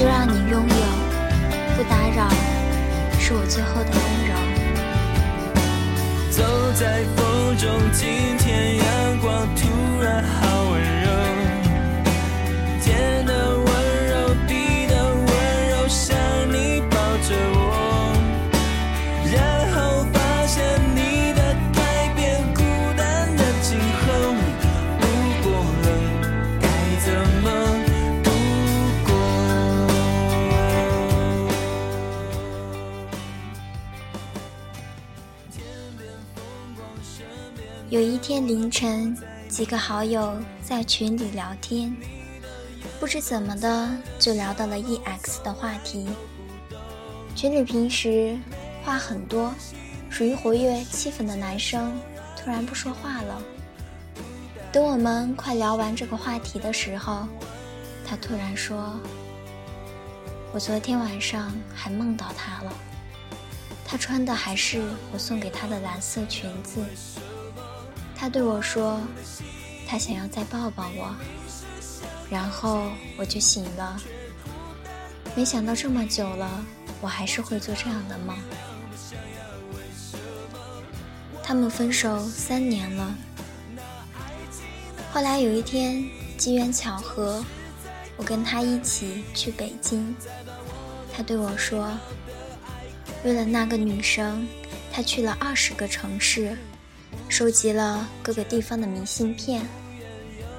就让你拥有，不打扰，是我最后的温柔。走在风中，今天阳光突然好凌晨，几个好友在群里聊天，不知怎么的就聊到了 EX 的话题。群里平时话很多，属于活跃气氛的男生突然不说话了。等我们快聊完这个话题的时候，他突然说：“我昨天晚上还梦到他了，他穿的还是我送给他的蓝色裙子。”他对我说：“他想要再抱抱我。”然后我就醒了。没想到这么久了，我还是会做这样的梦。他们分手三年了。后来有一天，机缘巧合，我跟他一起去北京。他对我说：“为了那个女生，他去了二十个城市。”收集了各个地方的明信片，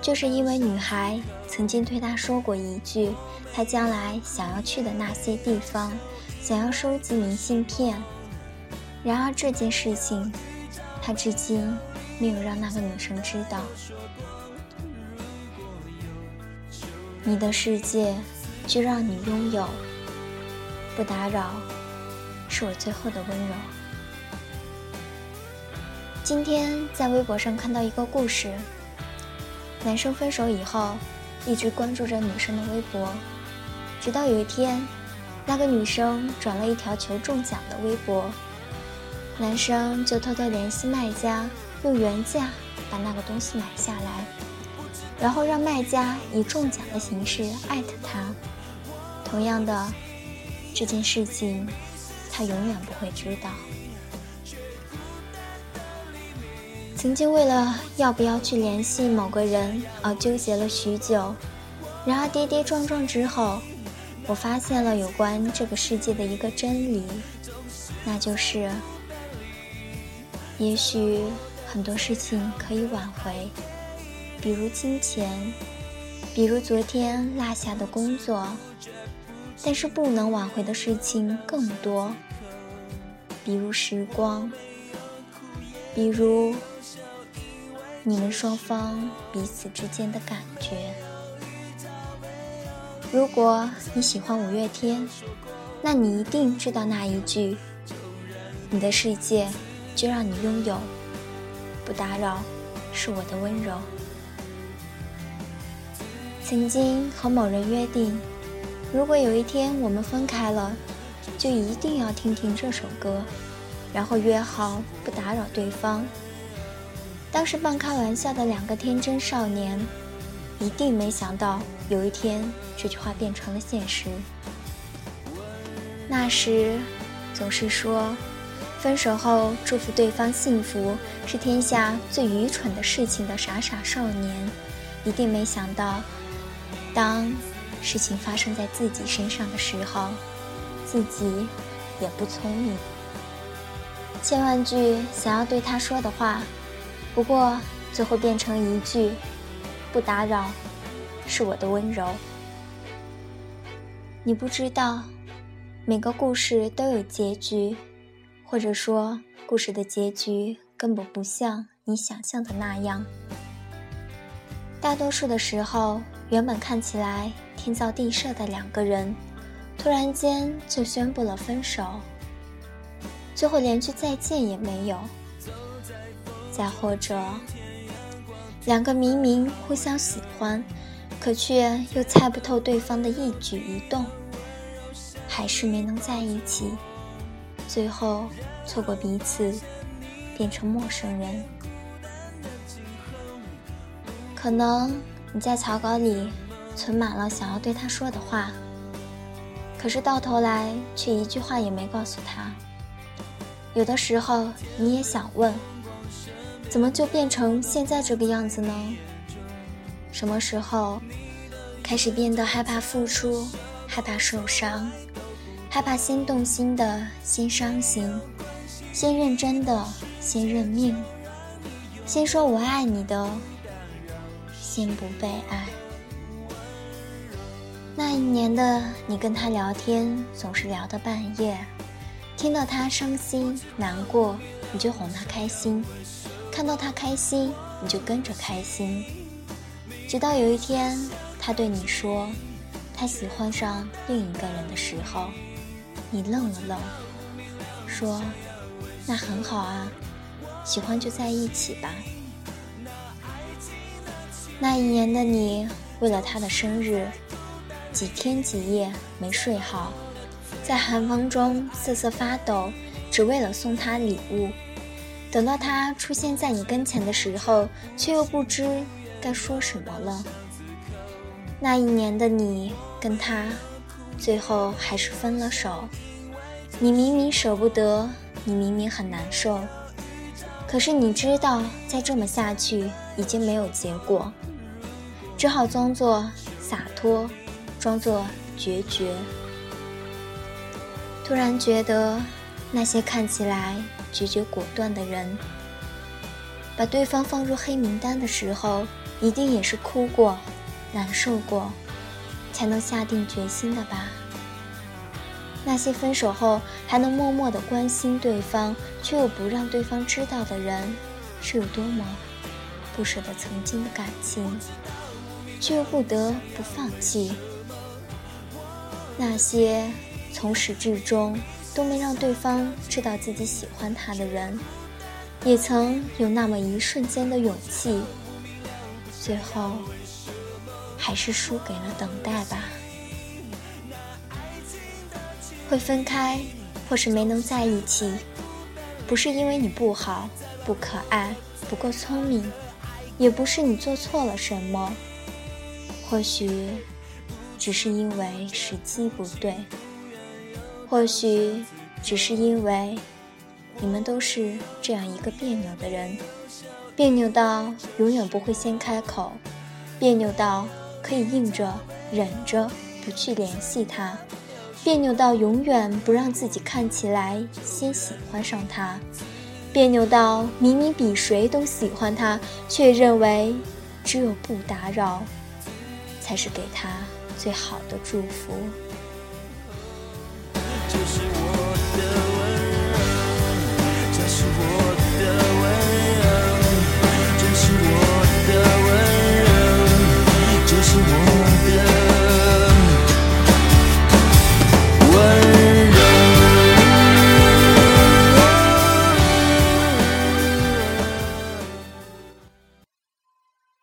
就是因为女孩曾经对他说过一句，他将来想要去的那些地方，想要收集明信片。然而这件事情，他至今没有让那个女生知道。你的世界就让你拥有，不打扰，是我最后的温柔。今天在微博上看到一个故事，男生分手以后，一直关注着女生的微博，直到有一天，那个女生转了一条求中奖的微博，男生就偷偷联系卖家，用原价把那个东西买下来，然后让卖家以中奖的形式艾特他。同样的，这件事情，他永远不会知道。曾经为了要不要去联系某个人而纠结了许久，然而跌跌撞撞之后，我发现了有关这个世界的一个真理，那就是，也许很多事情可以挽回，比如金钱，比如昨天落下的工作，但是不能挽回的事情更多，比如时光，比如。你们双方彼此之间的感觉。如果你喜欢五月天，那你一定知道那一句：“你的世界就让你拥有，不打扰，是我的温柔。”曾经和某人约定，如果有一天我们分开了，就一定要听听这首歌，然后约好不打扰对方。当时半开玩笑的两个天真少年，一定没想到有一天这句话变成了现实。那时，总是说，分手后祝福对方幸福是天下最愚蠢的事情的傻傻少年，一定没想到，当事情发生在自己身上的时候，自己也不聪明。千万句想要对他说的话。不过，最后变成一句“不打扰”，是我的温柔。你不知道，每个故事都有结局，或者说，故事的结局根本不像你想象的那样。大多数的时候，原本看起来天造地设的两个人，突然间就宣布了分手，最后连句再见也没有。再或者，两个明明互相喜欢，可却又猜不透对方的一举一动，还是没能在一起，最后错过彼此，变成陌生人。可能你在草稿里存满了想要对他说的话，可是到头来却一句话也没告诉他。有的时候你也想问，怎么就变成现在这个样子呢？什么时候开始变得害怕付出，害怕受伤，害怕先动心的先伤心，先认真的先认命，先说我爱你的先不被爱？那一年的你跟他聊天，总是聊到半夜，听到他伤心难过，你就哄他开心；看到他开心，你就跟着开心。直到有一天，他对你说他喜欢上另一个人的时候，你愣了愣，说：“那很好啊，喜欢就在一起吧。”那一年的你，为了他的生日。几天几夜没睡好，在寒风中瑟瑟发抖，只为了送他礼物。等到他出现在你跟前的时候，却又不知该说什么了。那一年的你跟他，最后还是分了手。你明明舍不得，你明明很难受，可是你知道再这么下去已经没有结果，只好装作洒脱。装作决绝，突然觉得那些看起来决绝果断的人，把对方放入黑名单的时候，一定也是哭过、难受过，才能下定决心的吧？那些分手后还能默默的关心对方，却又不让对方知道的人，是有多么不舍得曾经的感情，却又不得不放弃。那些从始至终都没让对方知道自己喜欢他的人，也曾有那么一瞬间的勇气，最后还是输给了等待吧。会分开，或是没能在一起，不是因为你不好、不可爱、不够聪明，也不是你做错了什么，或许。只是因为时机不对，或许只是因为你们都是这样一个别扭的人，别扭到永远不会先开口，别扭到可以硬着忍着不去联系他，别扭到永远不让自己看起来先喜欢上他，别扭到明明比谁都喜欢他，却认为只有不打扰才是给他。最好的祝福。